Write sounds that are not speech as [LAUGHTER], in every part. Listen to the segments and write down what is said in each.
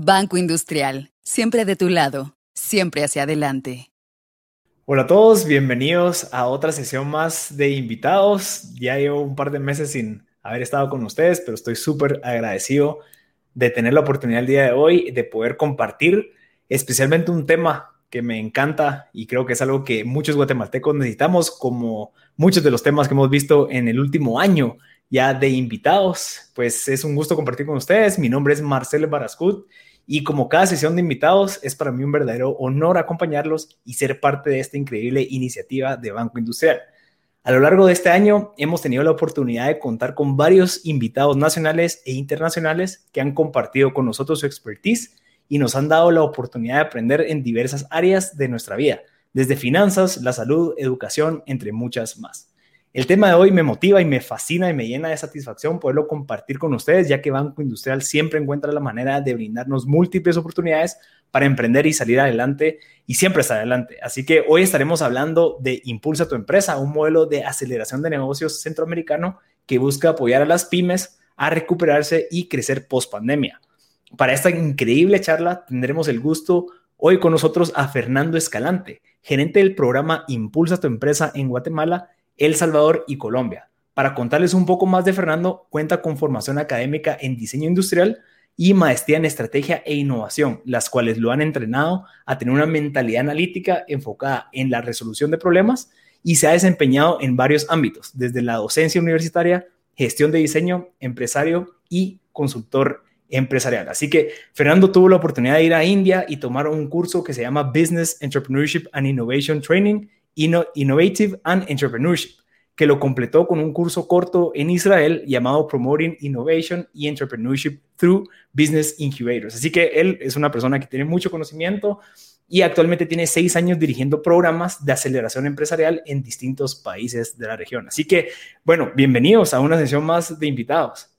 Banco Industrial, siempre de tu lado, siempre hacia adelante. Hola a todos, bienvenidos a otra sesión más de invitados. Ya llevo un par de meses sin haber estado con ustedes, pero estoy súper agradecido de tener la oportunidad el día de hoy de poder compartir especialmente un tema que me encanta y creo que es algo que muchos guatemaltecos necesitamos, como muchos de los temas que hemos visto en el último año ya de invitados. Pues es un gusto compartir con ustedes. Mi nombre es Marcel Barascut y como cada sesión de invitados, es para mí un verdadero honor acompañarlos y ser parte de esta increíble iniciativa de Banco Industrial. A lo largo de este año hemos tenido la oportunidad de contar con varios invitados nacionales e internacionales que han compartido con nosotros su expertise y nos han dado la oportunidad de aprender en diversas áreas de nuestra vida, desde finanzas, la salud, educación, entre muchas más. El tema de hoy me motiva y me fascina y me llena de satisfacción poderlo compartir con ustedes, ya que Banco Industrial siempre encuentra la manera de brindarnos múltiples oportunidades para emprender y salir adelante y siempre estar adelante. Así que hoy estaremos hablando de Impulsa tu empresa, un modelo de aceleración de negocios centroamericano que busca apoyar a las pymes a recuperarse y crecer post pandemia. Para esta increíble charla tendremos el gusto hoy con nosotros a Fernando Escalante, gerente del programa Impulsa tu empresa en Guatemala el Salvador y Colombia. Para contarles un poco más de Fernando, cuenta con formación académica en diseño industrial y maestría en estrategia e innovación, las cuales lo han entrenado a tener una mentalidad analítica enfocada en la resolución de problemas y se ha desempeñado en varios ámbitos, desde la docencia universitaria, gestión de diseño, empresario y consultor empresarial. Así que Fernando tuvo la oportunidad de ir a India y tomar un curso que se llama Business Entrepreneurship and Innovation Training Innovative and Entrepreneurship, que lo completó con un curso corto en Israel llamado Promoting Innovation y Entrepreneurship Through Business Incubators. Así que él es una persona que tiene mucho conocimiento y actualmente tiene seis años dirigiendo programas de aceleración empresarial en distintos países de la región. Así que, bueno, bienvenidos a una sesión más de invitados.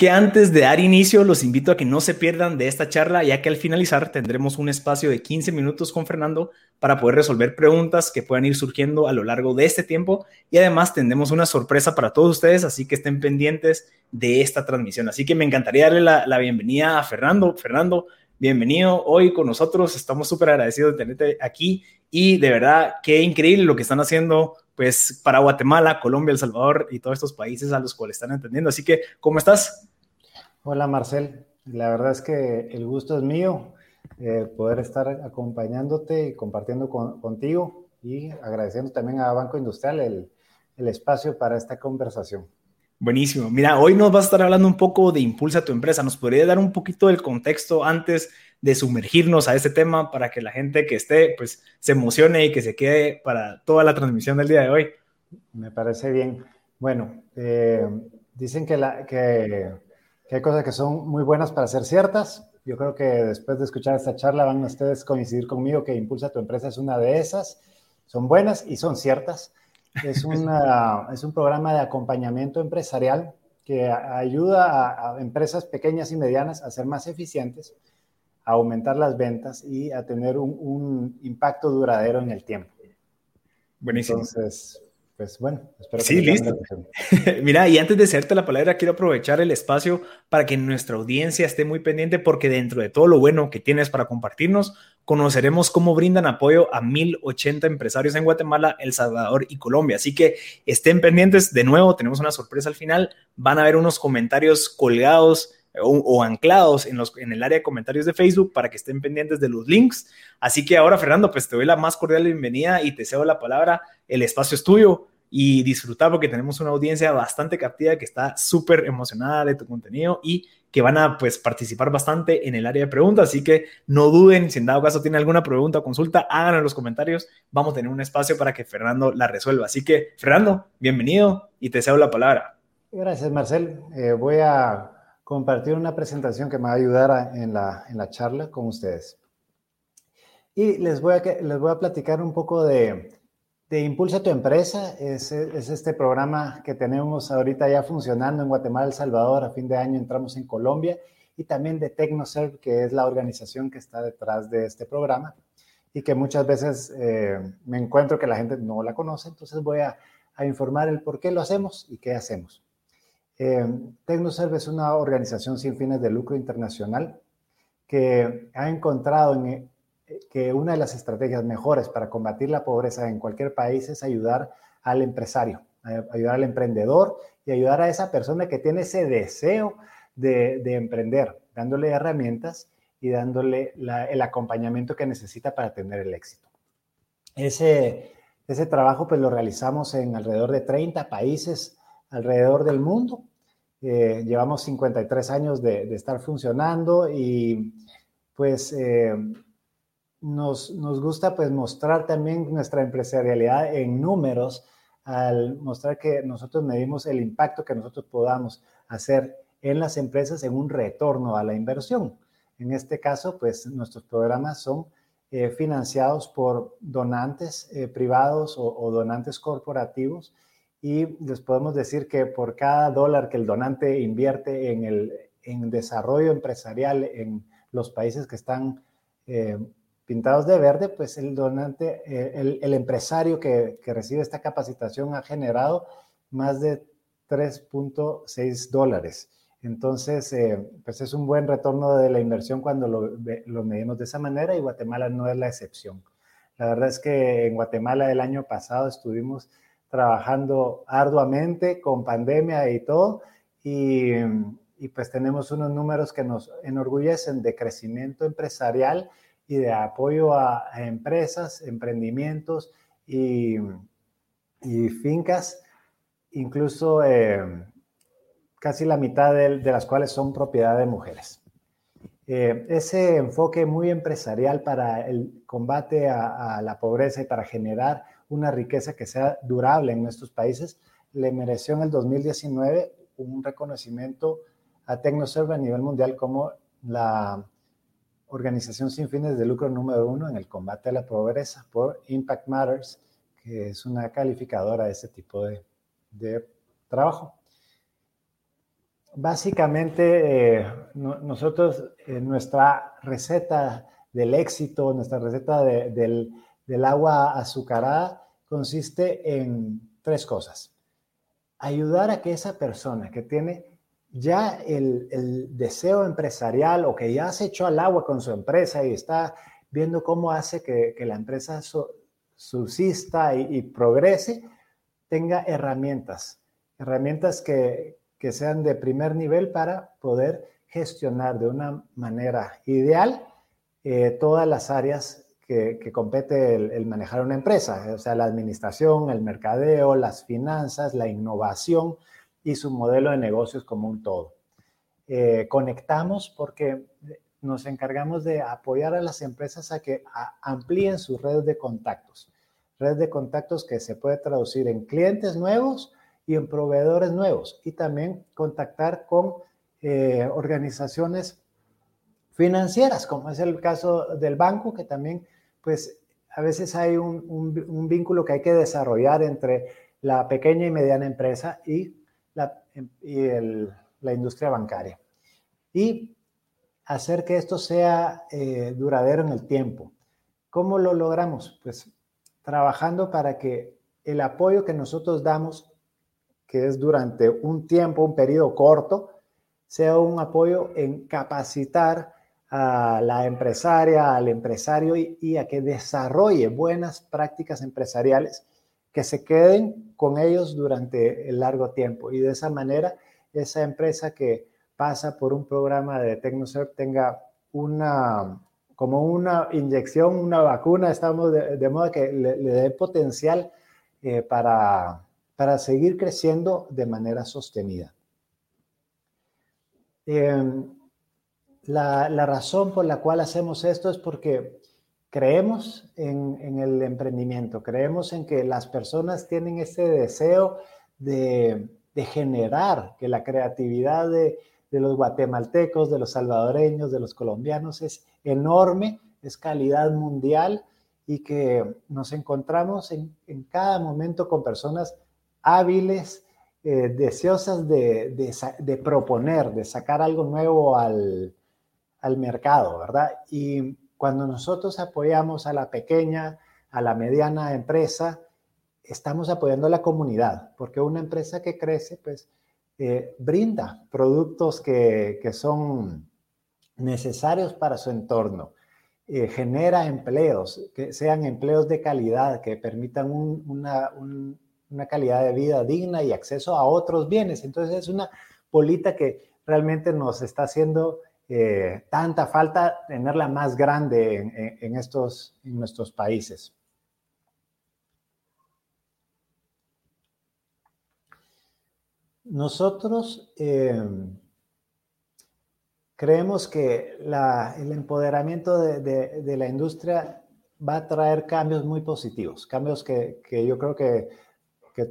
Que antes de dar inicio, los invito a que no se pierdan de esta charla, ya que al finalizar tendremos un espacio de 15 minutos con Fernando para poder resolver preguntas que puedan ir surgiendo a lo largo de este tiempo. Y además tendremos una sorpresa para todos ustedes, así que estén pendientes de esta transmisión. Así que me encantaría darle la, la bienvenida a Fernando. Fernando, bienvenido hoy con nosotros. Estamos súper agradecidos de tenerte aquí y de verdad, qué increíble lo que están haciendo pues para Guatemala, Colombia, El Salvador y todos estos países a los cuales están entendiendo. Así que, ¿cómo estás? Hola Marcel, la verdad es que el gusto es mío eh, poder estar acompañándote y compartiendo contigo y agradeciendo también a Banco Industrial el, el espacio para esta conversación. Buenísimo. Mira, hoy nos vas a estar hablando un poco de Impulsa tu empresa. ¿Nos podría dar un poquito del contexto antes de sumergirnos a este tema para que la gente que esté, pues, se emocione y que se quede para toda la transmisión del día de hoy? Me parece bien. Bueno, eh, dicen que, la, que que hay cosas que son muy buenas para ser ciertas. Yo creo que después de escuchar esta charla van ustedes a coincidir conmigo que Impulsa tu empresa es una de esas. Son buenas y son ciertas. Es, una, [LAUGHS] es un programa de acompañamiento empresarial que ayuda a, empresas pequeñas y medianas a ser más eficientes, a aumentar las ventas y a tener un, un impacto duradero en el tiempo. Buenísimo. Entonces, pues bueno, espero que Sí, listo. [LAUGHS] Mira, y antes de hacerte la palabra, quiero aprovechar el espacio para que nuestra audiencia esté muy pendiente porque dentro de todo lo bueno que tienes para compartirnos, conoceremos cómo brindan apoyo a 1080 empresarios en Guatemala, El Salvador y Colombia. Así que estén pendientes. De nuevo, tenemos una sorpresa al final. Van a ver unos comentarios colgados o, anclados en, los, en el área de comentarios de Facebook para que estén pendientes de los links. Así que ahora, Fernando, pues te doy la más cordial bienvenida y te cedo la palabra. El espacio es tuyo y disfrutar porque tenemos una audiencia bastante captiva que está súper emocionada de tu contenido y que van a pues participar bastante en el área de preguntas, así que no duden, si en dado caso tienen alguna pregunta o consulta, háganlo en los comentarios, vamos a tener un espacio para que Fernando la resuelva. Así que, Fernando, bienvenido y te cedo la palabra. Gracias, Marcel. Eh, voy a compartir una presentación que me va a ayudar en, la, en la charla con ustedes. Y les voy a, les voy a platicar un poco de, de Impulsa tu empresa. Es, es, este programa que tenemos ahorita ya funcionando en Guatemala, El Salvador. A fin de año entramos en Colombia y también de TecnoServe, que es la organización que está detrás de este programa. y que muchas veces eh, me encuentro que la gente no la conoce, entonces voy a, informar el por qué lo hacemos y qué hacemos. Eh, TecnoServe es una organización sin fines de lucro internacional que ha encontrado en, eh, que una de las estrategias mejores para combatir la pobreza en cualquier país es ayudar al empresario, ayudar al emprendedor y ayudar a esa persona que tiene ese deseo de, de emprender, dándole herramientas y dándole el acompañamiento que necesita para tener el éxito. Ese, ese trabajo pues lo realizamos en alrededor de 30 países alrededor del mundo. Eh, llevamos 53 años de, estar funcionando y pues eh, nos, nos, gusta pues mostrar también nuestra empresarialidad en números al mostrar que nosotros medimos el impacto que nosotros podamos hacer en las empresas en un retorno a la inversión. En este caso, pues nuestros programas son eh, financiados por donantes eh, privados o, donantes corporativos y les podemos decir que por cada dólar que el donante invierte en el en desarrollo empresarial en los países que están eh, pintados de verde, pues el donante, el, empresario que, recibe esta capacitación ha generado más de 3.6 dólares. Entonces, eh, pues es un buen retorno de la inversión cuando lo, medimos de esa manera y Guatemala no es la excepción. La verdad es que en Guatemala el año pasado estuvimos trabajando arduamente con pandemia y todo y, pues tenemos unos números que nos enorgullecen de crecimiento empresarial y de apoyo a, empresas, emprendimientos y, fincas, incluso... Eh, casi la mitad de, las cuales son propiedad de mujeres. Eh, ese enfoque muy empresarial para el combate a, la pobreza y para generar una riqueza que sea durable en nuestros países, le mereció en el 2019 un reconocimiento a TecnoServe a nivel mundial como la organización sin fines de lucro número uno en el combate a la pobreza por Impact Matters, que es una calificadora de ese tipo de trabajo. Básicamente, eh, nosotros, eh, nuestra receta del éxito, nuestra receta del, agua azucarada consiste en tres cosas. Ayudar a que esa persona que tiene ya el, deseo empresarial o que ya se echó al agua con su empresa y está viendo cómo hace que, la empresa subsista y progrese, tenga herramientas, herramientas que, que sean de primer nivel para poder gestionar de una manera ideal eh, todas las áreas que, compete el, manejar una empresa, o sea, la administración, el mercadeo, las finanzas, la innovación y su modelo de negocios como un todo. Eh, conectamos porque nos encargamos de apoyar a las empresas a que amplíen sus redes de contactos, redes de contactos que se puede traducir en clientes nuevos y en proveedores nuevos y también contactar con eh, organizaciones financieras, como es el caso del banco, que también, pues, a veces hay un, vínculo que hay que desarrollar entre la pequeña y mediana empresa y la, y la industria bancaria. Y hacer que esto sea eh, duradero en el tiempo. ¿Cómo lo logramos? Pues trabajando para que el apoyo que nosotros damos que es durante un tiempo, un periodo corto, sea un apoyo en capacitar a la empresaria, al empresario y, a que desarrolle buenas prácticas empresariales que se queden con ellos durante el largo tiempo. Y de esa manera, esa empresa que pasa por un programa de TecnoServe tenga una, como una inyección, una vacuna, estamos de, modo que le, dé potencial eh, para, para seguir creciendo de manera sostenida. Em, la, razón por la cual hacemos esto es porque creemos en, el emprendimiento, creemos en que las personas tienen ese deseo de, generar, que la creatividad de, los guatemaltecos, de los salvadoreños, de los colombianos es enorme, es calidad mundial y que nos encontramos en, en cada momento con personas hábiles, eh, deseosas de, proponer, de sacar algo nuevo al, mercado, ¿verdad? Y cuando nosotros apoyamos a la pequeña, a la mediana empresa, estamos apoyando a la comunidad, porque una empresa que crece, pues, eh, brinda productos que, son necesarios para su entorno, eh, genera empleos, que sean empleos de calidad, que permitan una, una calidad de vida digna y acceso a otros bienes. Entonces es una bolita que realmente nos está haciendo eh, tanta falta tenerla más grande en, estos, en nuestros países. Nosotros eh, creemos que el empoderamiento de, la industria va a traer cambios muy positivos, cambios que, yo creo que,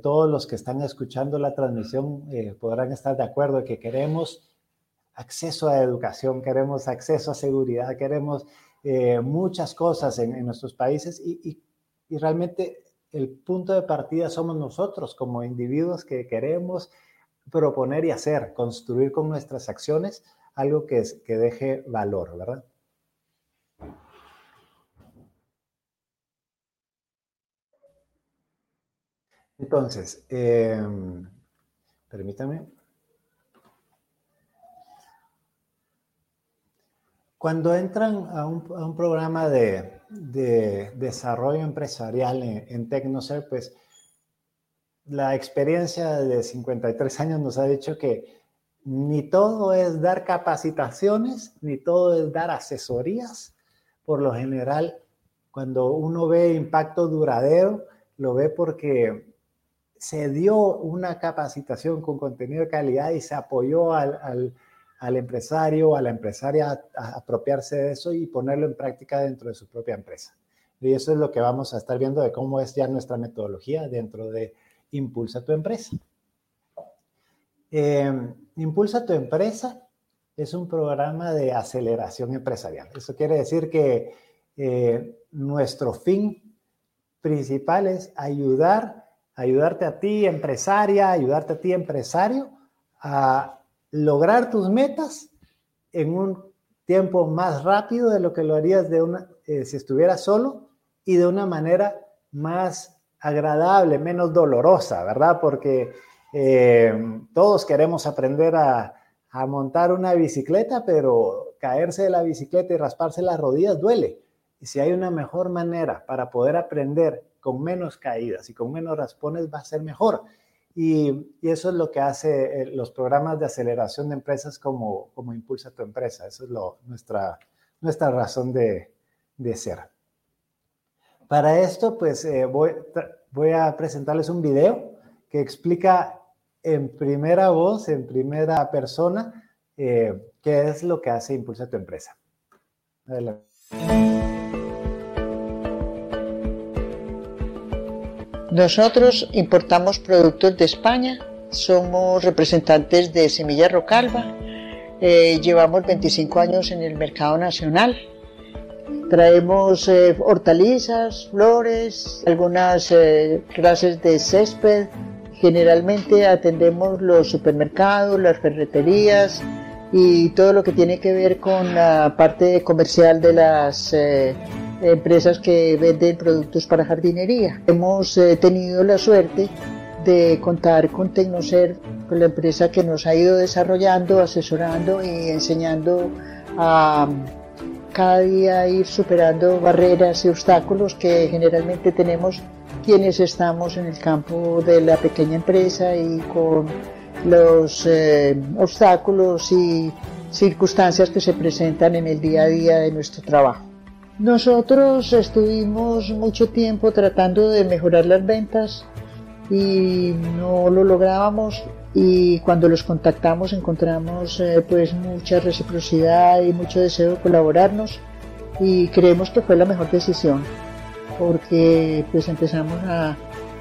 todos los que están escuchando la transmisión eh, podrán estar de acuerdo, que queremos acceso a educación, queremos acceso a seguridad, queremos eh, muchas cosas en, nuestros países y, realmente el punto de partida somos nosotros como individuos que queremos proponer y hacer, construir con nuestras acciones algo que, que deje valor, ¿verdad? Entonces, eh, permítame. Cuando entran a un, programa de, desarrollo empresarial en, en pues la experiencia de 53 años nos ha dicho que ni todo es dar capacitaciones, ni todo es dar asesorías. Por lo general, cuando uno ve impacto duradero, lo ve porque se dio una capacitación con contenido de calidad y se apoyó al al empresario o a la empresaria apropiarse de eso y ponerlo en práctica dentro de su propia empresa. Y eso es lo que vamos a estar viendo de cómo es ya nuestra metodología dentro de Impulsa tu empresa. Em, Impulsa tu empresa es un programa de aceleración empresarial. Eso quiere decir que eh, nuestro fin principal es ayudar, ayudarte a ti, empresaria, ayudarte a ti, empresario, a lograr tus metas en un tiempo más rápido de lo que lo harías de una, eh, si estuvieras solo y de una manera más agradable, menos dolorosa, ¿verdad? Porque eh, todos queremos aprender a, a, montar una bicicleta, pero caerse de la bicicleta y rasparse las rodillas duele. Y si hay una mejor manera para poder aprender con menos caídas y con menos raspones, va a ser mejor. Y, eso es lo que hace eh, los programas de aceleración de empresas como, como Impulsa tu empresa. Esa es nuestra, nuestra razón de, de ser. Para esto, pues eh, voy, voy a presentarles un video que explica en primera voz, en primera persona, eh, qué es lo que hace Impulsa tu empresa. Adelante. Nosotros importamos productos de España, somos representantes de Semilla Rocalva, eh, llevamos 25 años en el mercado nacional. Traemos eh, hortalizas, flores, algunas eh, clases de césped. Generalmente atendemos los supermercados, las ferreterías y todo lo que tiene que ver con la parte comercial de las empresas que venden productos para jardinería. Hemos eh, tenido la suerte de contar con Tecnocer, con la empresa que nos ha ido desarrollando, asesorando y enseñando a cada día ir superando barreras y obstáculos que generalmente tenemos quienes estamos en el campo de la pequeña empresa y con los eh, obstáculos y circunstancias que se presentan en el día a día de nuestro trabajo. Nosotros estuvimos mucho tiempo tratando de mejorar las ventas y no lo lográbamos y cuando los contactamos encontramos eh, pues mucha reciprocidad y mucho deseo de colaborarnos. Y creemos que fue la mejor decisión porque pues empezamos a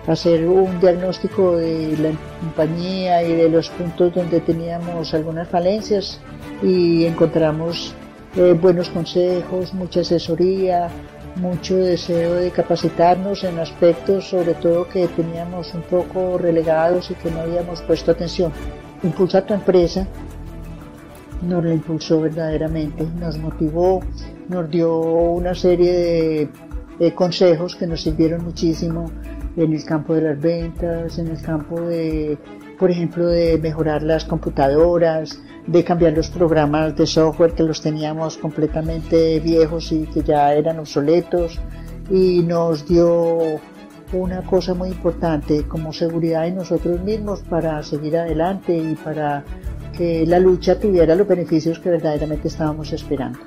hacer un diagnóstico de la compañía y de los puntos donde teníamos algunas falencias y encontramos eh, buenos consejos, mucha asesoría, mucho deseo de capacitarnos en aspectos sobre todo que teníamos un poco relegados y que no habíamos puesto atención. Impulsa tu empresa nos lo impulsó verdaderamente, nos motivó, nos dio una serie de, consejos que nos sirvieron muchísimo en el campo de las ventas, en el campo de, por ejemplo, de mejorar las computadoras, de cambiar los programas de software que los teníamos completamente viejos y que ya eran obsoletos y nos dio una cosa muy importante como seguridad en nosotros mismos para seguir adelante y para que la lucha tuviera los beneficios que verdaderamente estábamos esperando.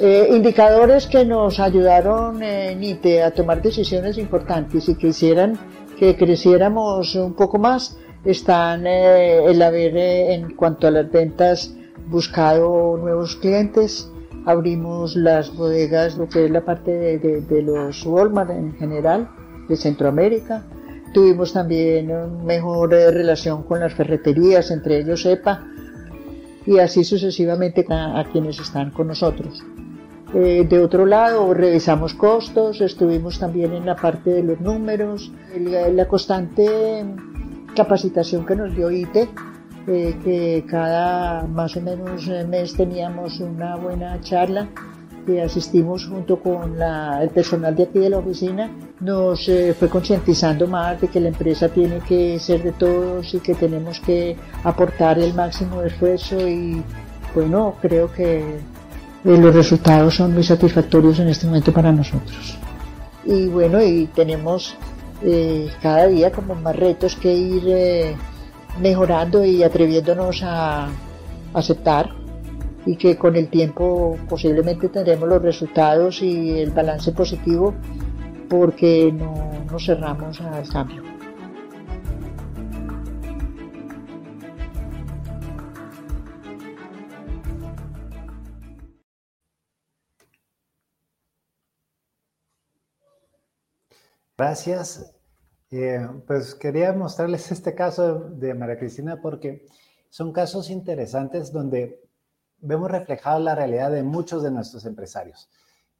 Eh, indicadores que nos ayudaron en eh, ITE a tomar decisiones importantes y que hicieran que creciéramos un poco más están eh, el haber en cuanto a las ventas buscado nuevos clientes, abrimos las bodegas, lo que es la parte de, de los Walmart en general, de Centroamérica. Tuvimos también una mejor eh, relación con las ferreterías, entre ellos EPA, y así sucesivamente a, quienes están con nosotros. Eh, de otro lado, revisamos costos, estuvimos también en la parte de los números, la, constante capacitación que nos dio ITE, eh, que cada más o menos mes teníamos una buena charla que asistimos junto con el personal de aquí de la oficina nos eh, fue concientizando más de que la empresa tiene que ser de todos y que tenemos que aportar el máximo esfuerzo y bueno, creo que eh, los resultados son muy satisfactorios en este momento para nosotros. Y bueno, y tenemos eh, cada día como más retos que ir mejorando y atreviéndonos a aceptar y que con el tiempo posiblemente tendremos los resultados y el balance positivo porque no nos cerramos al cambio. Gracias. Eh, pues quería mostrarles [LAUGHS] este caso de María Cristina porque son casos interesantes donde vemos reflejada la realidad de muchos de nuestros empresarios.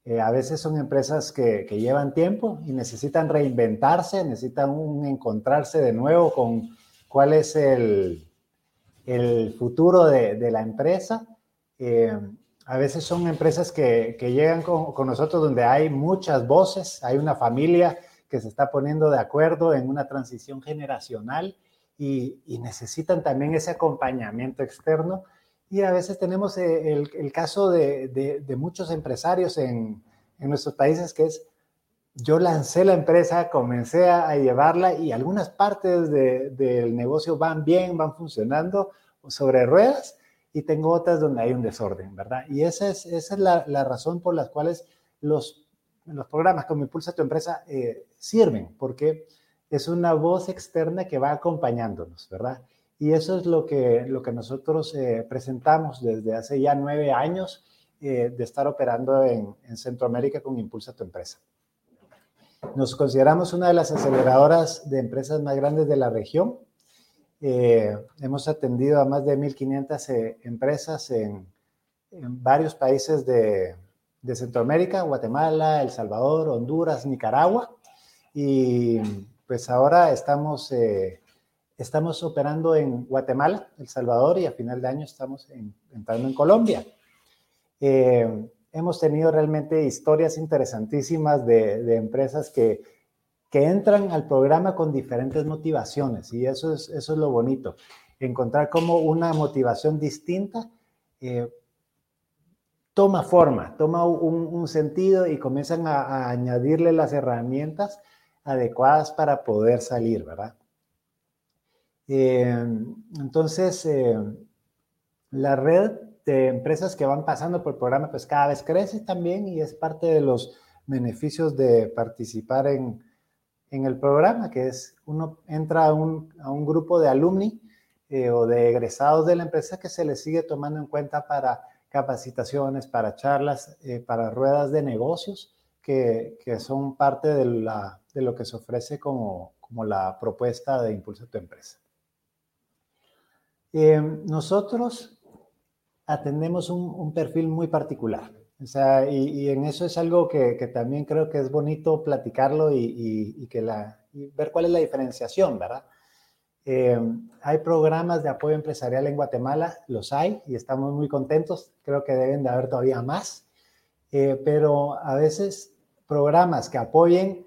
Eh, a veces son empresas que, llevan tiempo y necesitan reinventarse, necesitan encontrarse de nuevo con cuál es el, el futuro de, la empresa. Eh, a veces son empresas que, llegan con, nosotros donde hay muchas voces, hay una familia que se está poniendo de acuerdo en una transición generacional y, y necesitan también ese acompañamiento externo y a veces tenemos eh, el, caso de, muchos empresarios en, nuestros países que es, yo lancé la empresa, comencé a, llevarla y algunas partes del negocio van bien, van funcionando sobre ruedas y tengo otras donde hay un desorden, ¿verdad? Y esa es, esa es la, razón por las cuales los, los programas como Impulsa tu empresa eh, sirven, porque es una voz externa que va acompañándonos, ¿verdad? Y eso es lo que, lo que nosotros eh, presentamos desde hace ya nueve años eh, de estar operando en, Centroamérica con Impulsa tu empresa. Nos consideramos una de las aceleradoras de empresas más grandes de la región. Eh, hemos atendido a más de 1.500 empresas en, en, varios países de, de, Centroamérica, Guatemala, El Salvador, Honduras, Nicaragua. Y pues ahora estamos Estamos operando en Guatemala, El Salvador y a final de año estamos entrando en Colombia. Eh, hemos tenido realmente historias interesantísimas de, empresas que, que, entran al programa con diferentes motivaciones y eso es, eso es lo bonito, encontrar cómo una motivación distinta eh, toma forma, toma un, sentido y comienzan a, a añadirle las herramientas adecuadas para poder salir, ¿verdad? Eh, entonces, eh, la red de empresas que van pasando por el programa, pues cada vez crece también y es parte de los beneficios de participar en, el programa, que es uno entra a un, grupo de alumni eh, o de egresados de la empresa que se les sigue tomando en cuenta para capacitaciones, para charlas, para ruedas de negocios, que, son parte de, lo que se ofrece como, como la propuesta de Impulsa tu empresa. Eh, nosotros atendemos un, perfil muy particular. O sea, y, en eso es algo que, también creo que es bonito platicarlo y, que la, ver cuál es la diferenciación, ¿verdad? Eh, hay programas de apoyo empresarial en Guatemala, los hay y estamos muy contentos. Creo que deben de haber todavía más. Eh, pero a veces programas que apoyen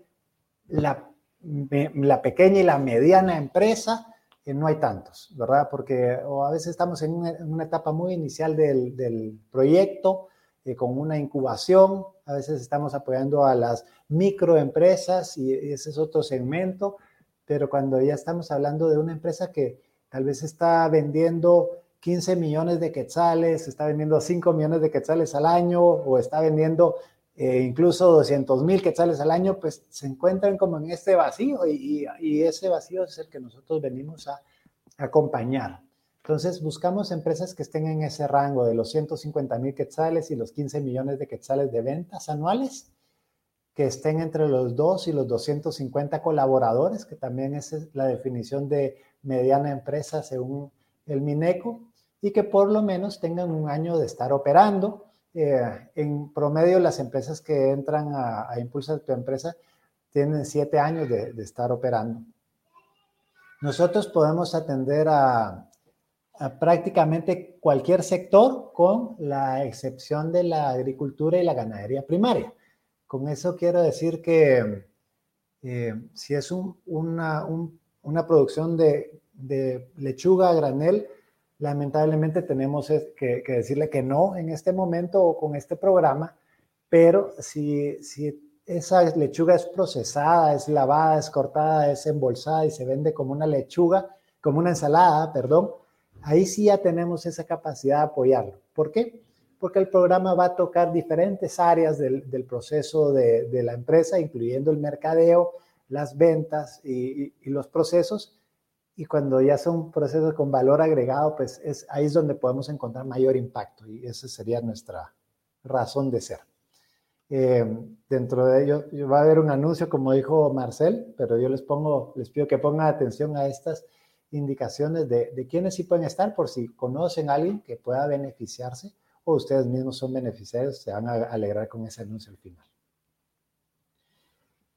la, la pequeña y la mediana empresa, eh, no hay tantos, ¿verdad? Porque a veces estamos en una, etapa muy inicial del, del proyecto, con una incubación, a veces estamos apoyando a las microempresas y ese es otro segmento pero cuando ya estamos hablando de una empresa que tal vez está vendiendo 15 millones de quetzales, está vendiendo 5 millones de quetzales al año o está vendiendo eh, incluso 200 mil quetzales al año, pues se encuentran como en este vacío y, ese vacío es el que nosotros venimos a, acompañar. Entonces buscamos empresas que estén en ese rango de los 150 mil quetzales y los 15 millones de quetzales de ventas anuales que estén entre los 2 y los 250 colaboradores, que también es la definición de mediana empresa según el Mineco, y que por lo menos tengan un año de estar operando. Eh, en promedio, las empresas que entran a, a Impulsa tu empresa tienen siete años de, de, estar operando. Nosotros podemos atender a, a prácticamente cualquier sector con la excepción de la agricultura y la ganadería primaria. Con eso quiero decir que eh, si es una, una, producción de, lechuga a granel, lamentablemente tenemos que, decirle que no en este momento o con este programa, pero si, esa lechuga es procesada, es lavada, es cortada, es embolsada y se vende como una lechuga, como una ensalada, perdón, ahí sí ya tenemos esa capacidad de apoyarlo. ¿Por qué? porque el programa va a tocar diferentes áreas del, proceso de, la empresa, incluyendo el mercadeo, las ventas y, los procesos. Y cuando ya son procesos con valor agregado, pues es, ahí es donde podemos encontrar mayor impacto y esa sería nuestra razón de ser. Eh, dentro de ello va a haber un anuncio, como dijo Marcel, pero yo les pongo, les pido que pongan atención a estas indicaciones de, de quiénes sí pueden estar, por si conocen a alguien que pueda beneficiarse o ustedes mismos son beneficiarios, se van a alegrar con ese anuncio al final.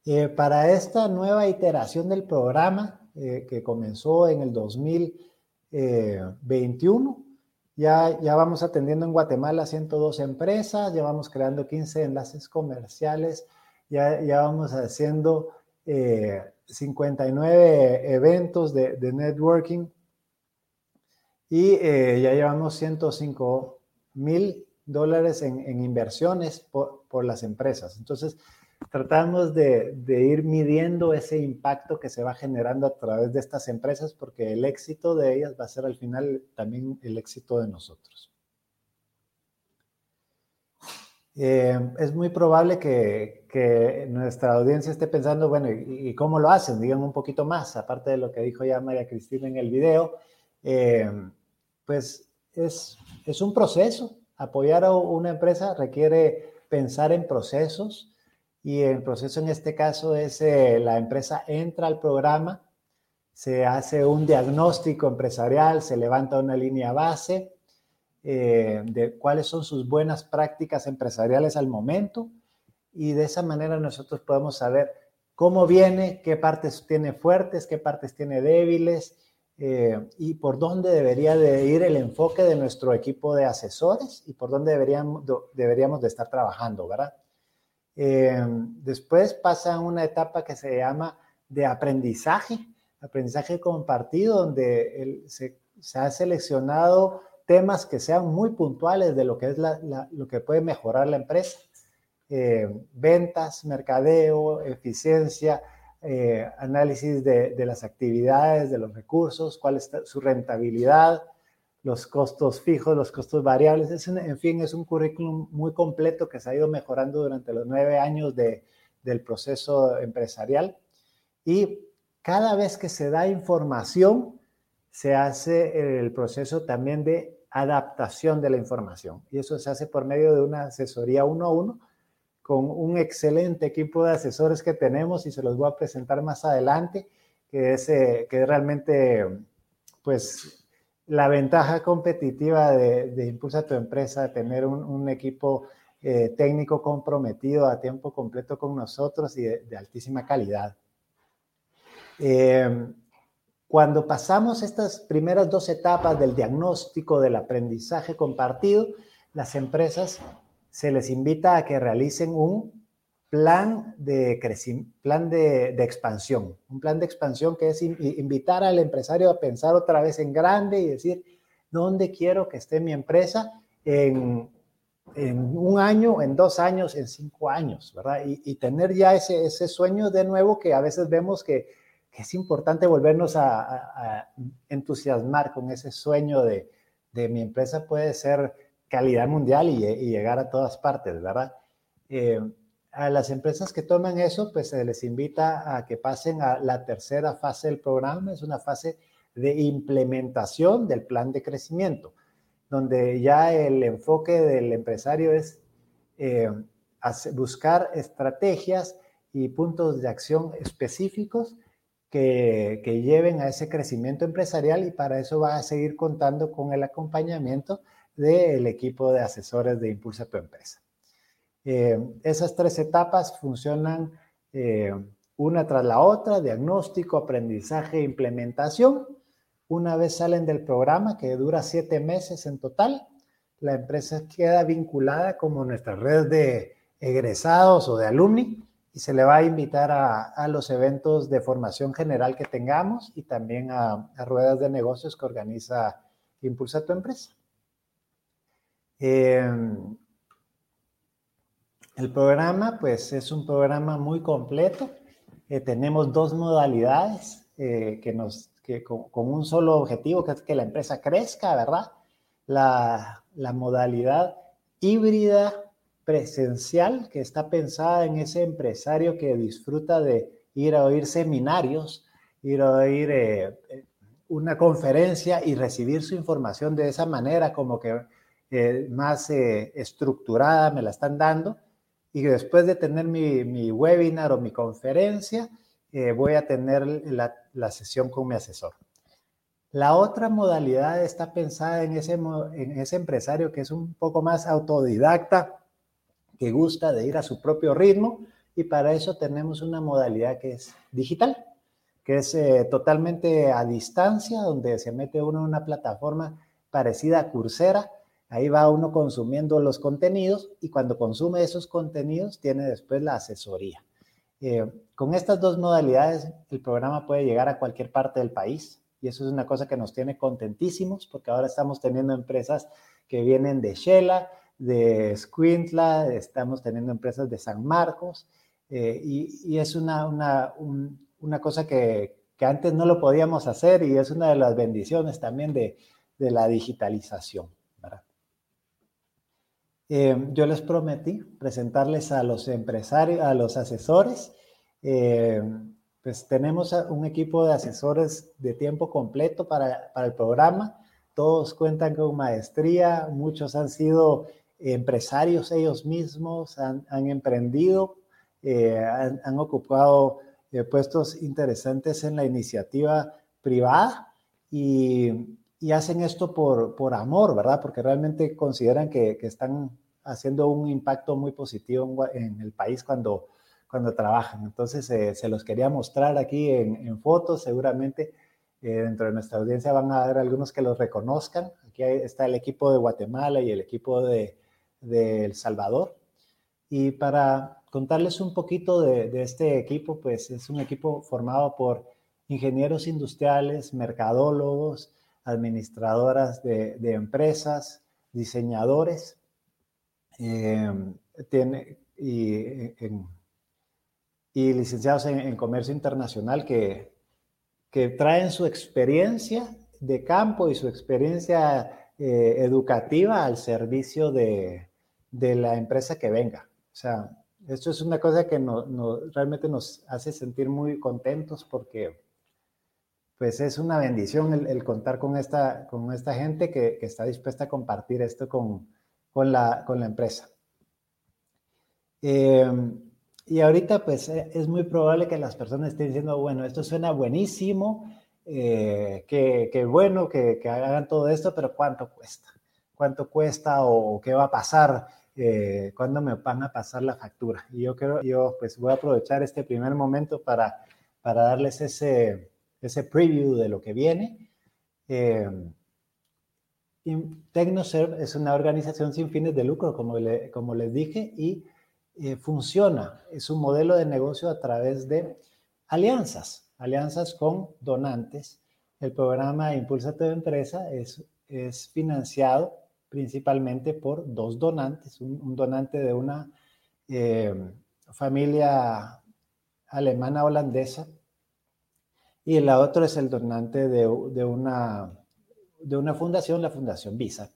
Eh, para esta nueva iteración del programa eh, que comenzó en el 2021, ya, ya vamos atendiendo en Guatemala 102 empresas, ya vamos creando 15 enlaces comerciales, ya, ya vamos haciendo 59 eh, eventos de, networking y ya llevamos 105 mil dólares en, inversiones por, las empresas. Entonces, tratamos de, ir midiendo ese impacto que se va generando a través de estas empresas porque el éxito de ellas va a ser al final también el éxito de nosotros. Eh, es muy probable que, nuestra audiencia esté pensando, bueno, ¿y, cómo lo hacen? Digan un poquito más, aparte de lo que dijo ya María Cristina en el video. Eh, pues es, es un proceso. Apoyar a una empresa requiere pensar en procesos y el proceso en este caso es eh, la empresa entra al programa, se hace un diagnóstico empresarial, se levanta una línea base eh, de cuáles son sus buenas prácticas empresariales al momento y de esa manera nosotros podemos saber cómo viene, qué partes tiene fuertes, qué partes tiene débiles, eh, y por dónde debería de ir el enfoque de nuestro equipo de asesores y por dónde deberíamos, deberíamos de estar trabajando, ¿verdad? Eh, después pasa una etapa que se llama de aprendizaje, aprendizaje compartido, donde se, ha seleccionado temas que sean muy puntuales de lo que es lo que puede mejorar la empresa. Eh, ventas, mercadeo, eficiencia, eh, análisis de, las actividades, de los recursos, cuál es su rentabilidad, los costos fijos, los costos variables. en fin, es un currículum muy completo que se ha ido mejorando durante los nueve años del proceso empresarial. Y cada vez que se da información, se hace el proceso también de adaptación de la información. Y eso se hace por medio de una asesoría uno a uno con un excelente equipo de asesores que tenemos y se los voy a presentar más adelante, que es, eh, que realmente, pues, la ventaja competitiva de, de Impulsa tu empresa, tener un, equipo eh, técnico comprometido a tiempo completo con nosotros y de, altísima calidad. Eh, Cuando pasamos estas primeras dos etapas del diagnóstico, del aprendizaje compartido, las empresas se les invita a que realicen un plan de, plan de, expansión, un plan de expansión que es invitar al empresario a pensar otra vez en grande y decir, ¿dónde quiero que esté mi empresa en, un año, en dos años, en cinco años, ¿verdad? Y, tener ya ese, ese, sueño de nuevo que a veces vemos que, es importante volvernos a, entusiasmar con ese sueño de, mi empresa puede ser calidad mundial y, llegar a todas partes, ¿verdad? Eh, a las empresas que toman eso, pues se les invita a que pasen a la tercera fase del programa, es una fase de implementación del plan de crecimiento, donde ya el enfoque del empresario es eh, buscar estrategias y puntos de acción específicos que, que, lleven a ese crecimiento empresarial y para eso va a seguir contando con el acompañamiento del equipo de asesores de Impulsa tu Empresa. Eh, esas tres etapas funcionan eh, una tras la otra, diagnóstico, aprendizaje e implementación. Una vez salen del programa, que dura siete meses en total, la empresa queda vinculada como nuestra red de egresados o de alumni y se le va a invitar a, los eventos de formación general que tengamos y también a, ruedas de negocios que organiza Impulsa tu empresa. Eh, el programa, pues, es un programa muy completo. Eh, tenemos dos modalidades eh, que nos, que con, un solo objetivo, que es que la empresa crezca, ¿verdad? La, modalidad híbrida presencial, que está pensada en ese empresario que disfruta de ir a oír seminarios, ir a oír eh, una conferencia y recibir su información de esa manera, como que más estructurada me la están dando y después de tener mi, webinar o mi conferencia, eh, voy a tener la, sesión con mi asesor. La otra modalidad está pensada en ese, empresario que es un poco más autodidacta, que gusta de ir a su propio ritmo y para eso tenemos una modalidad que es digital, que es eh, totalmente a distancia, donde se mete uno en una plataforma parecida a Coursera, Ahí va uno consumiendo los contenidos y cuando consume esos contenidos tiene después la asesoría. Eh, con estas dos modalidades el programa puede llegar a cualquier parte del país y eso es una cosa que nos tiene contentísimos porque ahora estamos teniendo empresas que vienen de Shela, de Squintla, estamos teniendo empresas de San Marcos eh, y, es una, una, cosa que, que, antes no lo podíamos hacer y es una de las bendiciones también de, de la digitalización. Eh, yo les prometí presentarles a los empresarios, a los asesores. Eh, pues tenemos un equipo de asesores de tiempo completo para, el programa. Todos cuentan con maestría, muchos han sido empresarios ellos mismos, han, emprendido, eh, han, ocupado puestos interesantes en la iniciativa privada y, y hacen esto por, por amor, ¿verdad? Porque realmente consideran que, que, están haciendo un impacto muy positivo en, el país cuando, cuando trabajan. Entonces, eh, se los quería mostrar aquí en, fotos, seguramente eh, dentro de nuestra audiencia van a haber algunos que los reconozcan. Aquí está el equipo de Guatemala y el equipo de, de El Salvador. Y para contarles un poquito de este equipo, pues es un equipo formado por ingenieros industriales, mercadólogos, administradoras de, empresas, diseñadores, em, tiene, y, licenciados en, comercio internacional que, que, traen su experiencia de campo y su experiencia eh, educativa al servicio de, la empresa que venga. O sea, esto es una cosa que realmente nos hace sentir muy contentos porque pues es una bendición el, contar con esta, con esta gente que, está dispuesta a compartir esto con, la, con la, empresa. Em, y ahorita pues e, es muy probable que las personas estén diciendo, bueno, esto suena buenísimo, eh, que, bueno que, hagan todo esto, pero ¿cuánto cuesta? ¿Cuánto cuesta o qué va a pasar? Eh, ¿Cuándo me van a pasar la factura? Y yo creo, yo pues voy a aprovechar este primer momento para, para darles ese, ese preview de lo que viene. Eh, TecnoServe es una organización sin fines de lucro, como, como les dije, y eh, funciona. Es un modelo de negocio a través de alianzas, alianzas con donantes. El programa Impulsa tu empresa es, es financiado principalmente por dos donantes, un, donante de una eh, familia alemana holandesa y el otro es el donante de, una de una fundación, la Fundación Visa.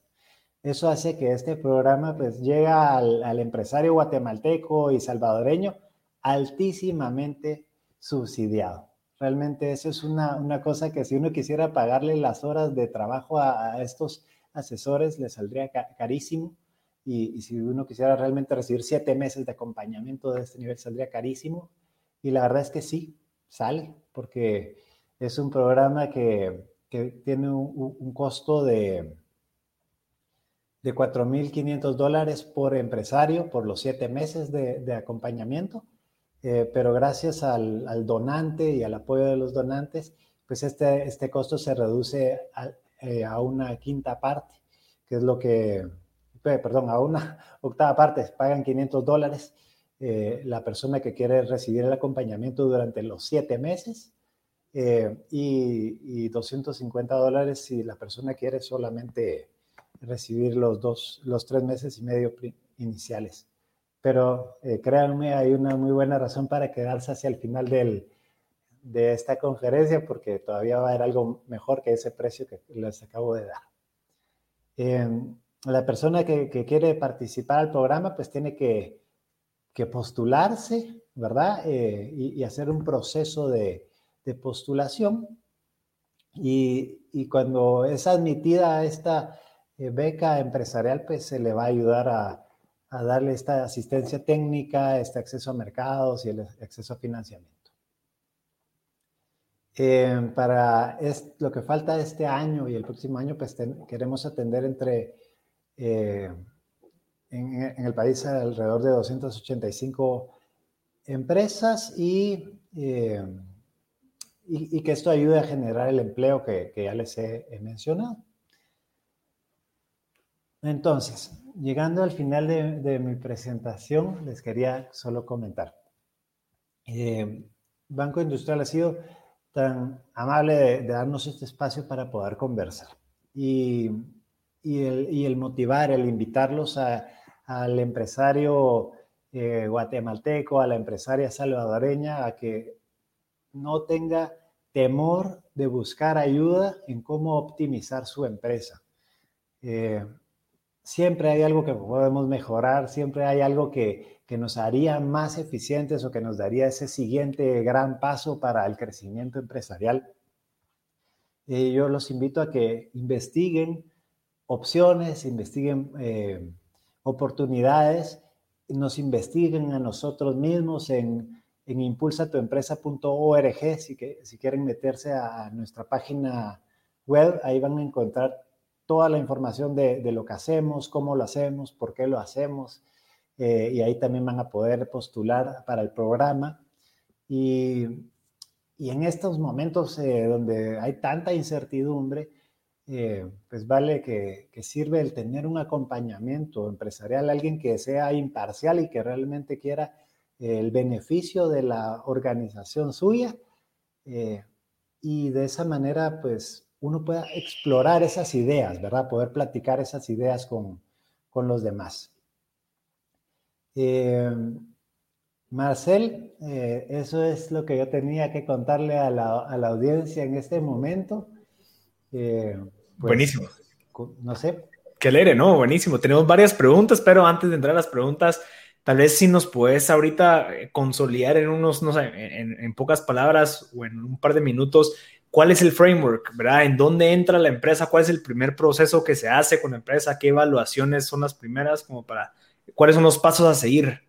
Eso hace que este programa pues llega al, empresario guatemalteco y salvadoreño altísimamente subsidiado. Realmente eso es una, cosa que si uno quisiera pagarle las horas de trabajo a, estos asesores, le saldría carísimo. Y, y, si uno quisiera realmente recibir siete meses de acompañamiento de este nivel, saldría carísimo. Y la verdad es que sí, sale, porque es un programa que, que tiene un, costo de, de 4.500 dólares por empresario por los siete meses de, acompañamiento, eh, pero gracias al, donante y al apoyo de los donantes, pues este, este costo se reduce a, eh, una quinta parte, que es lo que, perdón, a una octava parte, pagan 500 dólares eh, la persona que quiere recibir el acompañamiento durante los siete meses eh, y, 250 dólares si la persona quiere solamente recibir los dos, los tres meses y medio iniciales. Pero eh, créanme, hay una muy buena razón para quedarse hacia el final del, de esta conferencia porque todavía va a haber algo mejor que ese precio que les acabo de dar. Em, la persona que, quiere participar al programa pues tiene que, que postularse, ¿verdad? Eh, y, hacer un proceso de, de postulación y, cuando es admitida esta eh, beca empresarial, pues se le va a ayudar a, darle esta asistencia técnica, este acceso a mercados y el acceso a financiamiento. Eh, para lo que falta este año y el próximo año, pues queremos atender entre, eh, en, el país alrededor de 285 empresas y y, que esto ayude a generar el empleo que, ya les he, mencionado. Entonces, llegando al final de, mi presentación, les quería solo comentar. Eh, Banco Industrial ha sido tan amable de, darnos este espacio para poder conversar y, el, motivar, el invitarlos al empresario eh, guatemalteco, a la empresaria salvadoreña, a que no tenga temor de buscar ayuda en cómo optimizar su empresa. Eh, siempre hay algo que podemos mejorar, siempre hay algo que, nos haría más eficientes o que nos daría ese siguiente gran paso para el crecimiento empresarial. Yo los invito a que investiguen opciones, investiguen eh, oportunidades, nos investiguen a nosotros mismos en en impulsatuempresa.org, si, que, si quieren meterse a nuestra página web, ahí van a encontrar toda la información de, lo que hacemos, cómo lo hacemos, por qué lo hacemos, eh, y ahí también van a poder postular para el programa. Y, en estos momentos eh, donde hay tanta incertidumbre, eh, pues vale que, que, sirve el tener un acompañamiento empresarial, alguien que sea imparcial y que realmente quiera el beneficio de la organización suya eh, y de esa manera pues uno pueda explorar esas ideas, ¿verdad? Poder platicar esas ideas con, los demás. Eh, Marcel, eh, eso es lo que yo tenía que contarle a la, audiencia en este momento. Pues, Buenísimo. No sé. Qué alegre, ¿no? Buenísimo. Tenemos varias preguntas, pero antes de entrar a las preguntas, Tal vez si nos puedes ahorita eh, consolidar en unos, no sé, en, pocas palabras o en un par de minutos, cuál es el framework, ¿verdad? ¿En dónde entra la empresa? ¿Cuál es el primer proceso que se hace con la empresa? ¿Qué evaluaciones son las primeras? Como para, ¿cuáles son los pasos a seguir?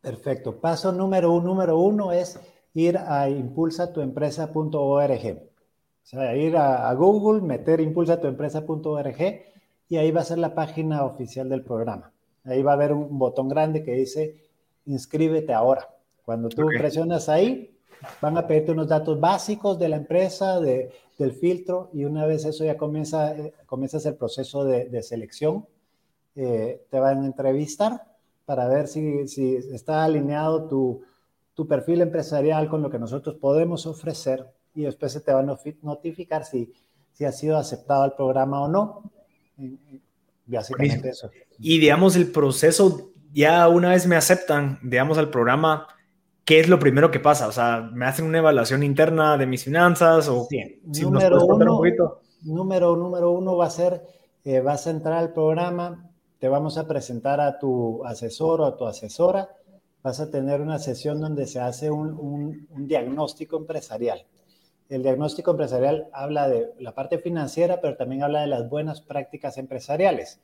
Perfecto. Paso número uno, número uno es ir a impulsatuempresa.org. Sea, ir a, a Google, meter impulsatuempresa.org y ahí va a ser la página oficial del programa. Ahí va a haber un botón grande que dice inscríbete ahora. Cuando tú presionas ahí, van a pedirte unos datos básicos de la empresa, de, del filtro, y una vez eso ya comienza, eh, comienzas el proceso de, selección. Eh, te van a entrevistar para ver si, si está alineado tu, tu, perfil empresarial con lo que nosotros podemos ofrecer y después se te va a notificar si, si ha sido aceptado el programa o no. Básicamente eso. Y digamos, el proceso, ya una vez me aceptan, digamos, al programa, ¿qué es lo primero que pasa? O sea, ¿me hacen una evaluación interna de mis finanzas? O, número, uno, número, número uno va a ser, eh, vas a entrar al programa, te vamos a presentar a tu asesor o a tu asesora, vas a tener una sesión donde se hace un, diagnóstico empresarial. El diagnóstico empresarial habla de la parte financiera, pero también habla de las buenas prácticas empresariales.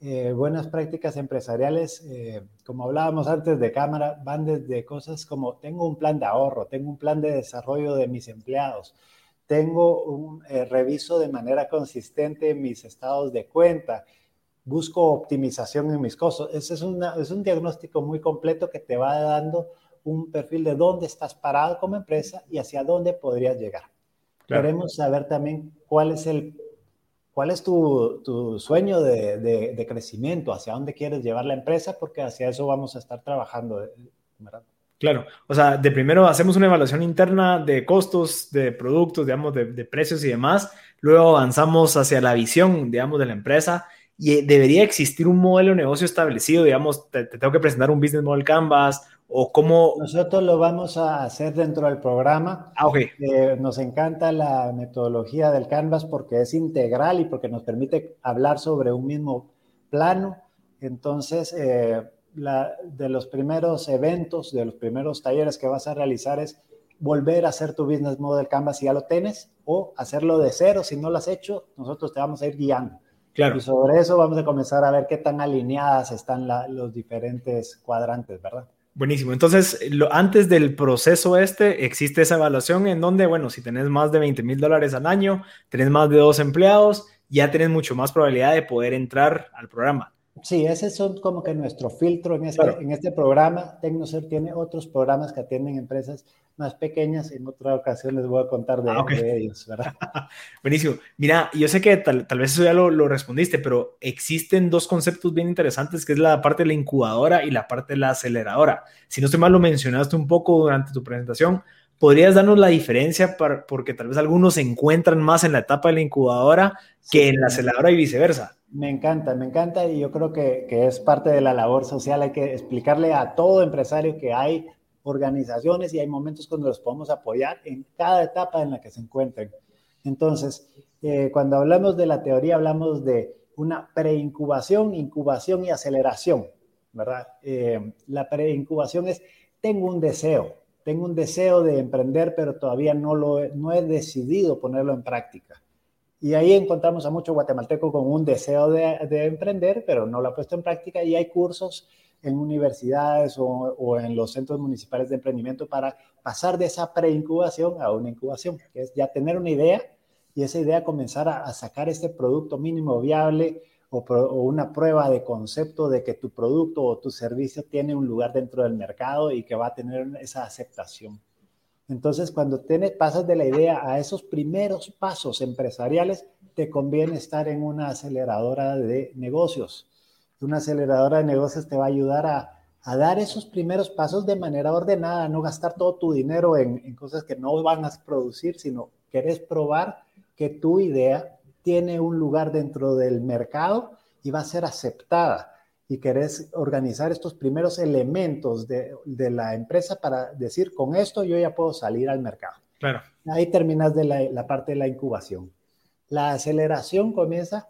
Eh, buenas prácticas empresariales, eh, como hablábamos antes de cámara, van desde cosas como tengo un plan de ahorro, tengo un plan de desarrollo de mis empleados, tengo un eh, reviso de manera consistente mis estados de cuenta, busco optimización en mis costos. Ese es, es un diagnóstico muy completo que te va dando un perfil de dónde estás parado como empresa y hacia dónde podrías llegar. Queremos saber también cuál es el ¿Cuál es tu, sueño de, crecimiento? ¿Hacia dónde quieres llevar la empresa? Porque hacia eso vamos a estar trabajando. ¿verdad? Claro, o sea, de primero hacemos una evaluación interna de costos, de productos, digamos, de, precios y demás. Luego avanzamos hacia la visión, digamos, de la empresa y debería existir un modelo de negocio establecido, digamos, te, te, tengo que presentar un business model canvas o cómo... Nosotros lo vamos a hacer dentro del programa. Ah, ok. Eh, nos encanta la metodología del Canvas porque es integral y porque nos permite hablar sobre un mismo plano. Entonces, eh, la, de los primeros eventos, de los primeros talleres que vas a realizar es volver a hacer tu business model Canvas si ya lo tienes o hacerlo de cero. Si no lo has hecho, nosotros te vamos a ir guiando. Claro. Y sobre eso vamos a comenzar a ver qué tan alineadas están los diferentes cuadrantes, ¿verdad? Buenísimo. Entonces, lo, antes del proceso este, existe esa evaluación en donde, bueno, si tenés más de 20 mil dólares al año, tenés más de dos empleados, ya tenés mucho más probabilidad de poder entrar al programa. Sí, ese son como que nuestro filtro en este, en este programa. Tecnocer tiene otros programas que atienden empresas más pequeñas. En otra ocasión les voy a contar de, ah, ellos, ¿verdad? [LAUGHS] Buenísimo. Mira, yo sé que tal, vez eso ya lo, lo, respondiste, pero existen dos conceptos bien interesantes, que es la parte de la incubadora y la parte de la aceleradora. Si no estoy mal, lo mencionaste un poco durante tu presentación. ¿Podrías darnos la diferencia para, porque tal vez algunos se encuentran más en la etapa de la incubadora que en la aceleradora y viceversa? Me encanta, me encanta y yo creo que, que, es parte de la labor social. Hay que explicarle a todo empresario que hay organizaciones y hay momentos cuando los podemos apoyar en cada etapa en la que se encuentren. Entonces, eh, cuando hablamos de la teoría, hablamos de una preincubación, incubación y aceleración, ¿verdad? Eh, la preincubación es, tengo un deseo, tengo un deseo de emprender, pero todavía no, lo, no he decidido ponerlo en práctica. Y ahí encontramos a mucho guatemalteco con un deseo de, de, emprender, pero no lo ha puesto en práctica y hay cursos en universidades o, en los centros municipales de emprendimiento para pasar de esa preincubación a una incubación, que es ya tener una idea y esa idea comenzar a, a sacar este producto mínimo viable o, o, una prueba de concepto de que tu producto o tu servicio tiene un lugar dentro del mercado y que va a tener esa aceptación. Entonces, cuando tienes, pasas de la idea a esos primeros pasos empresariales, te conviene estar en una aceleradora de negocios. Una aceleradora de negocios te va a ayudar a, dar esos primeros pasos de manera ordenada, no gastar todo tu dinero en, en cosas que no van a producir, sino querés probar que tu idea tiene un lugar dentro del mercado y va a ser aceptada y querés organizar estos primeros elementos de, de, la empresa para decir, con esto yo ya puedo salir al mercado. Claro. Ahí terminas de la, la parte de la incubación. La aceleración comienza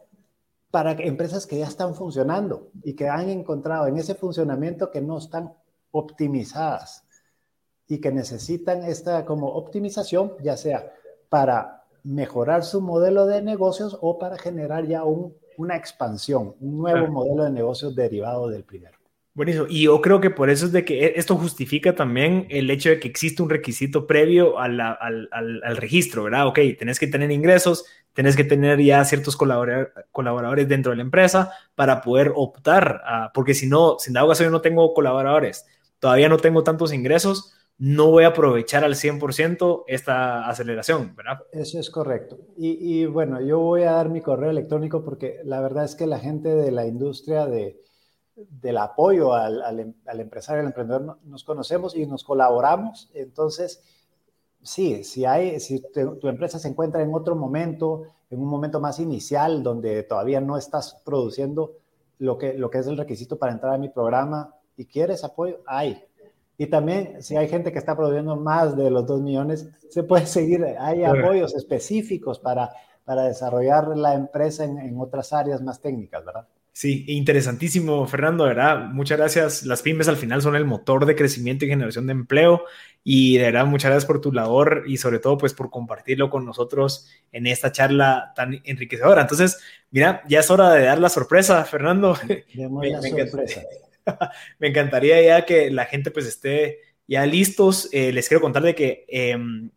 para empresas que ya están funcionando y que han encontrado en ese funcionamiento que no están optimizadas y que necesitan esta como optimización, ya sea para mejorar su modelo de negocios o para generar ya un una expansión, un nuevo modelo de negocios derivado del primero. Buenísimo. Y yo creo que por eso es de que e, esto justifica también el hecho de que existe un requisito previo al, al, al, registro, ¿verdad? Ok, tenés que tener ingresos, tenés que tener ya ciertos colaboradores dentro de la empresa para poder optar, a, porque si no, sin dado caso yo no tengo colaboradores, todavía no tengo tantos ingresos, no voy a aprovechar al 100% esta aceleración, ¿verdad? Eso es correcto. Y, bueno, yo voy a dar mi correo electrónico porque la verdad es que la gente de la industria de, del apoyo al, al, empresario, al emprendedor, nos conocemos y nos colaboramos. Entonces, sí, si, hay, si tu empresa se encuentra en otro momento, en un momento más inicial, donde todavía no estás produciendo lo que, lo que es el requisito para entrar a mi programa y quieres apoyo, hay. Y también, si hay gente que está produciendo más de los 2 millones, se puede seguir, hay apoyos específicos para, para desarrollar la empresa en, en otras áreas más técnicas, ¿verdad? Sí, interesantísimo, Fernando, ¿verdad? Muchas gracias. Las pymes al final son el motor de crecimiento y generación de empleo y de verdad muchas gracias por tu labor y sobre todo pues por compartirlo con nosotros en esta charla tan enriquecedora. Entonces, mira, ya es hora de dar la sorpresa, Fernando. [LAUGHS] Me, [LAUGHS] encantaría ya que la gente pues esté ya listos. Eh, les quiero contar de que em,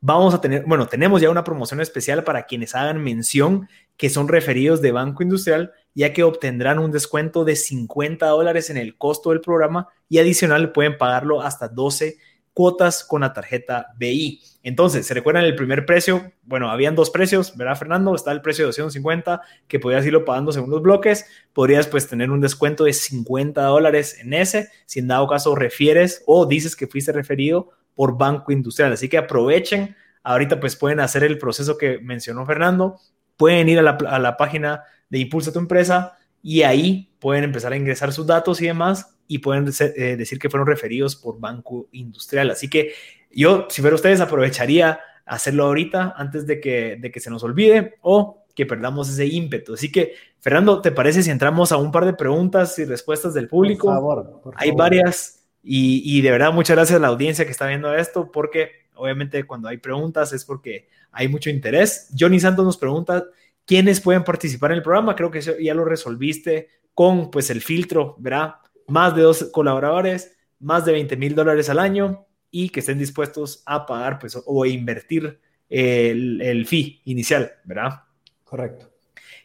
vamos a tener, bueno, tenemos ya una promoción especial para quienes hagan mención que son referidos de Banco Industrial ya que obtendrán un descuento de 50 dólares en el costo del programa y adicional pueden pagarlo hasta 12 cuotas con la tarjeta BI. Entonces, ¿se recuerdan el primer precio? Bueno, habían dos precios, ¿verdad, Fernando? Está el precio de 250, que podrías irlo pagando según los bloques. Podrías, pues, tener un descuento de 50 dólares en ese, si en dado caso refieres o dices que fuiste referido por Banco Industrial. Así que aprovechen. Ahorita, pues, pueden hacer el proceso que mencionó Fernando. Pueden ir a la, a la página de Impulsa tu empresa y ahí pueden empezar a ingresar sus datos y demás y pueden eh, decir que fueron referidos por Banco Industrial. Así que yo, si fuera ustedes, aprovecharía hacerlo ahorita antes de que, de que se nos olvide o que perdamos ese ímpetu. Así que, Fernando, ¿te parece si entramos a un par de preguntas y respuestas del público? Por favor. Hay varias y, y de verdad muchas gracias a la audiencia que está viendo esto porque obviamente cuando hay preguntas es porque hay mucho interés. Johnny Santos nos pregunta quiénes pueden participar en el programa. Creo que ya lo resolviste con pues el filtro, ¿verdad? Más de dos colaboradores, más de 20 mil dólares al año y que estén dispuestos a pagar pues o invertir el, el fee inicial, ¿verdad? Correcto.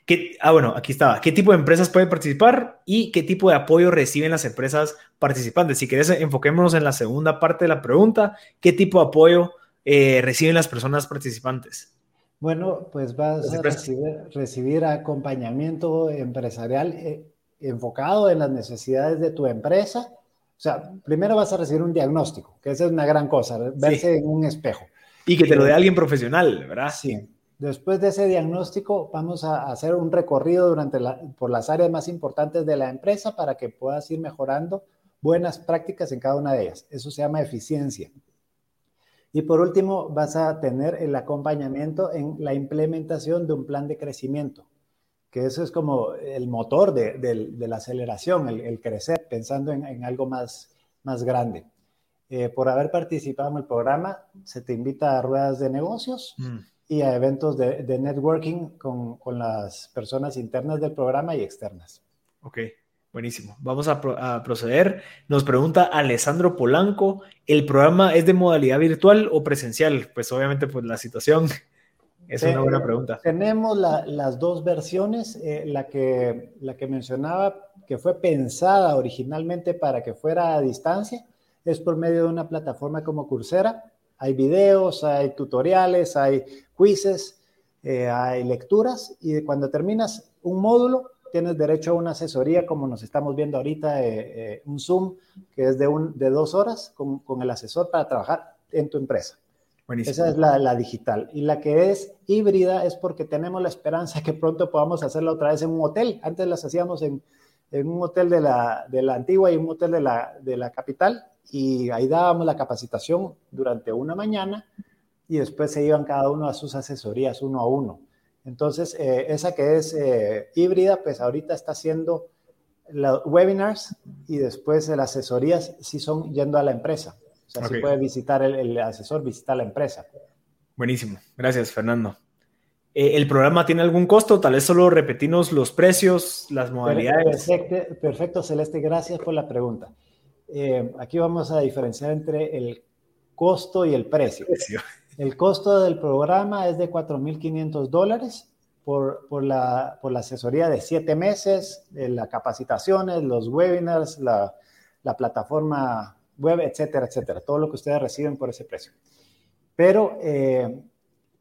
¿Qué, ah, bueno, aquí estaba. ¿Qué tipo de empresas pueden participar y qué tipo de apoyo reciben las empresas participantes? Si querés, enfoquémonos en la segunda parte de la pregunta. ¿Qué tipo de apoyo eh, reciben las personas participantes? Bueno, pues vas a recibir, acompañamiento empresarial eh, enfocado en las necesidades de tu empresa. O sea, primero vas a recibir un diagnóstico, que esa es una gran cosa, verse en un espejo. Y que te lo dé alguien profesional, ¿verdad? Sí. Después de ese diagnóstico, vamos a hacer un recorrido durante por las áreas más importantes de la empresa para que puedas ir mejorando buenas prácticas en cada una de ellas. Eso se llama eficiencia. Y por último, vas a tener el acompañamiento en la implementación de un plan de crecimiento, que eso es como el motor de, la aceleración, el, crecer, pensando en, algo más, más grande. Eh, por haber participado en el programa, se te invita a ruedas de negocios mm. y a eventos de, networking con, con, las personas internas del programa y externas. Ok. Buenísimo. Vamos a, proceder. Nos pregunta Alessandro Polanco, ¿el programa es de modalidad virtual o presencial? Pues obviamente pues la situación es una buena pregunta. Tenemos las dos versiones, eh, la, que, la que mencionaba que fue pensada originalmente para que fuera a distancia, es por medio de una plataforma como Coursera. Hay videos, hay tutoriales, hay quizzes, eh, hay lecturas y cuando terminas un módulo tienes derecho a una asesoría, como nos estamos viendo ahorita, eh, eh, un Zoom que es de, un, de dos horas con, con, el asesor para trabajar en tu empresa. Buenísimo. Esa es la, digital. Y la que es híbrida es porque tenemos la esperanza que pronto podamos hacerla otra vez en un hotel. Antes las hacíamos en, un hotel de la, de la antigua y un hotel de la, de la capital. Y ahí dábamos la capacitación durante una mañana y después se iban cada uno a sus asesorías uno a uno. Entonces, eh, esa que es eh, híbrida, pues ahorita está haciendo los webinars y después las asesorías sí son yendo a la empresa. O sea, si puede visitar el, asesor, visita la empresa. Buenísimo. Gracias, Fernando. Eh, ¿El programa tiene algún costo? Tal vez solo repetimos los precios, las modalidades. Perfecto, perfecto Celeste. Gracias por la pregunta. aquí vamos a diferenciar entre el costo y el precio. precio. El costo del programa es de 4.500 dólares por, por, la, por, la, asesoría de siete meses, de las capacitaciones, los webinars, la, la plataforma web, etcétera, etcétera. Todo lo que ustedes reciben por ese precio. Pero eh,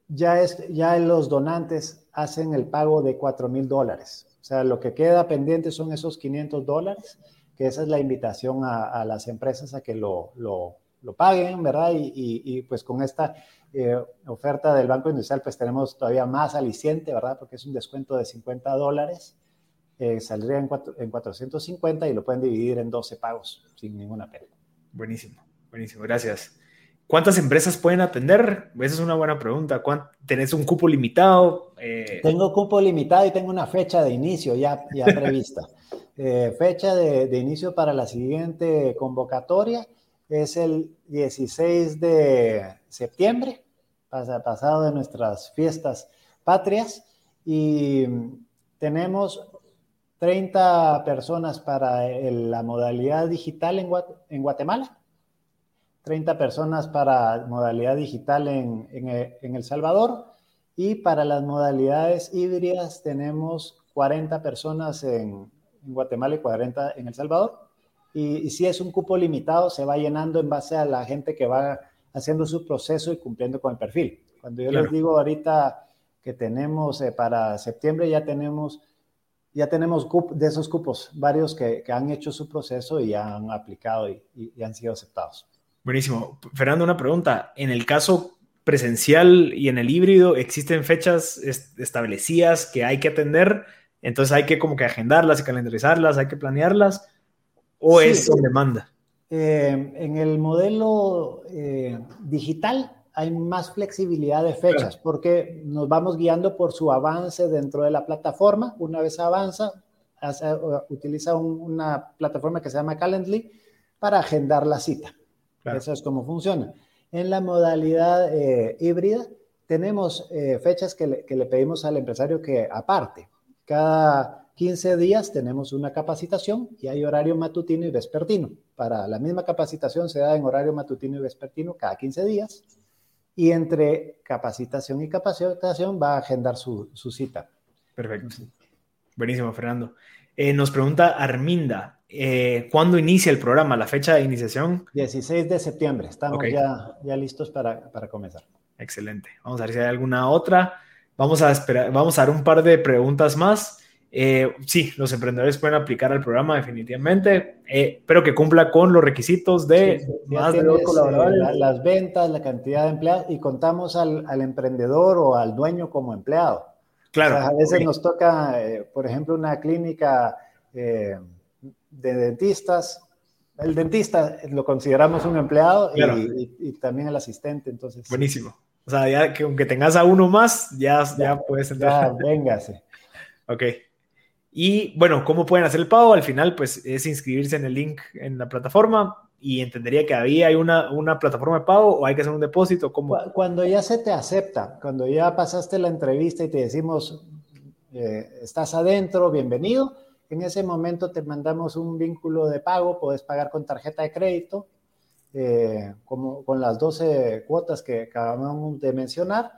ya, es, ya los donantes hacen el pago de 4 mil dólares. O sea, lo que queda pendiente son esos 500 dólares, que esa es la invitación a, las empresas a que lo, lo, lo paguen, ¿verdad? Y, y, pues con esta eh, oferta del Banco Industrial, pues tenemos todavía más aliciente, ¿verdad? Porque es un descuento de 50 dólares eh, saldría en, en 450 y lo pueden dividir en 12 pagos sin ninguna pena. Buenísimo, buenísimo, gracias. ¿Cuántas empresas pueden atender? Esa es una buena pregunta. ¿Tenés un cupo limitado? Eh, tengo cupo limitado y tengo una fecha de inicio ya, ya [LAUGHS] prevista. Eh, fecha de, de, inicio para la siguiente convocatoria es el 16 de septiembre, pasado de nuestras fiestas patrias, y tenemos 30 personas para la modalidad digital en, Guatemala, 30 personas para modalidad digital en, El Salvador y para las modalidades híbridas tenemos 40 personas en, Guatemala y 40 en El Salvador. Y, si es un cupo limitado, se va llenando en base a la gente que va haciendo su proceso y cumpliendo con el perfil. Cuando yo les digo ahorita que tenemos eh, para septiembre, ya tenemos ya tenemos de esos cupos varios que, han hecho su proceso y han aplicado y, han sido aceptados. Buenísimo. Fernando, una pregunta. En el caso presencial y en el híbrido, ¿existen fechas establecidas que hay que atender? Entonces hay que como que agendarlas y calendarizarlas, hay que planearlas, o es en demanda. Eh, en el modelo eh, digital hay más flexibilidad de fechas porque nos vamos guiando por su avance dentro de la plataforma. Una vez avanza, utiliza una plataforma que se llama Calendly para agendar la cita. Eso es como funciona. En la modalidad eh, híbrida, tenemos eh, fechas que le, que le pedimos al empresario que aparte. Cada 15 días tenemos una capacitación y hay horario matutino y vespertino. Para la misma capacitación se da en horario matutino y vespertino cada 15 días y entre capacitación y capacitación va a agendar su, cita. Perfecto. Buenísimo, Fernando. Eh, nos pregunta Arminda, eh, ¿cuándo inicia el programa? ¿La fecha de iniciación? 16 de septiembre. Estamos ya, ya listos para, para comenzar. Excelente. Vamos a ver si hay alguna otra. Vamos a esperar, vamos a dar un par de preguntas más. Eh, sí, los emprendedores pueden aplicar al programa definitivamente, eh, pero que cumpla con los requisitos de más de dos colaboradores. Eh, las ventas, la cantidad de empleados y contamos al, emprendedor o al dueño como empleado. Claro. a veces nos toca, por ejemplo, una clínica de dentistas. El dentista lo consideramos un empleado y, también el asistente, entonces. Buenísimo. O sea, ya que aunque tengas a uno más, ya, ya, puedes entrar. Ya, [LAUGHS] véngase. ok. Y bueno, ¿cómo pueden hacer el pago? Al final, pues es inscribirse en el link en la plataforma y entendería que había hay una, una plataforma de pago o hay que hacer un depósito. ¿cómo? Cuando ya se te acepta, cuando ya pasaste la entrevista y te decimos, eh, estás adentro, bienvenido, en ese momento te mandamos un vínculo de pago, puedes pagar con tarjeta de crédito, eh, como con las 12 cuotas que acabamos de mencionar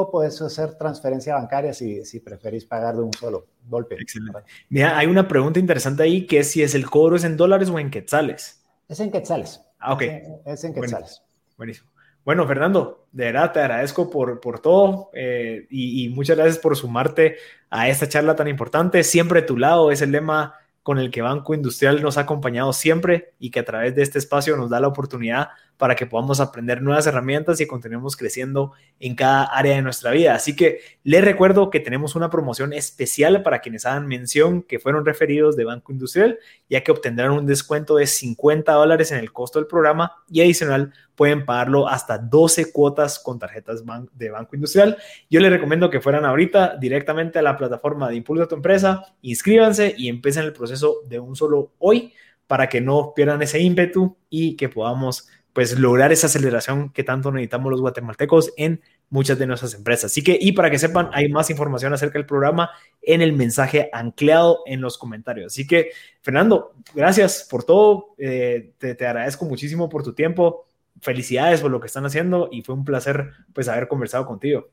o puedes hacer transferencia bancaria si, si preferís pagar de un solo golpe. Excelente. Mira, hay una pregunta interesante ahí que es si es el cobro es en dólares o en quetzales. Es en quetzales. Ah, ok. Es, en quetzales. Buenísimo. Bueno, Fernando, de verdad te agradezco por, por todo eh, y, y, muchas gracias por sumarte a esta charla tan importante. Siempre a tu lado es el lema con el que Banco Industrial nos ha acompañado siempre y que a través de este espacio nos da la oportunidad para que podamos aprender nuevas herramientas y continuemos creciendo en cada área de nuestra vida. Así que les recuerdo que tenemos una promoción especial para quienes hagan mención que fueron referidos de Banco Industrial, ya que obtendrán un descuento de 50 dólares en el costo del programa y adicional pueden pagarlo hasta 12 cuotas con tarjetas de Banco Industrial. Yo les recomiendo que fueran ahorita directamente a la plataforma de Impulsa tu empresa, inscríbanse y empiecen el proceso de un solo hoy para que no pierdan ese ímpetu y que podamos pues lograr esa aceleración que tanto necesitamos los guatemaltecos en muchas de nuestras empresas. Así que, y para que sepan, hay más información acerca del programa en el mensaje anclado en los comentarios. Así que, Fernando, gracias por todo. Eh, te, agradezco muchísimo por tu tiempo. Felicidades por lo que están haciendo y fue un placer pues haber conversado contigo.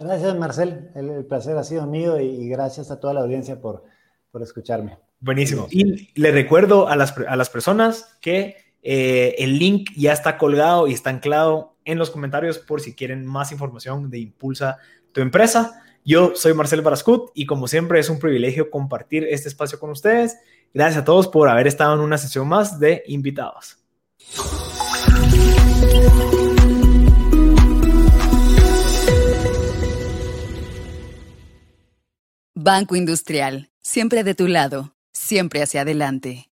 Gracias, Marcel. El, placer ha sido mío y, gracias a toda la audiencia por, por escucharme. Buenísimo. Y le recuerdo a las, a las personas que Eh, el link ya está colgado y está anclado en los comentarios por si quieren más información de Impulsa tu empresa. Yo soy Marcel Barascut y como siempre es un privilegio compartir este espacio con ustedes. Gracias a todos por haber estado en una sesión más de invitados. Banco Industrial, siempre de tu lado, siempre hacia adelante.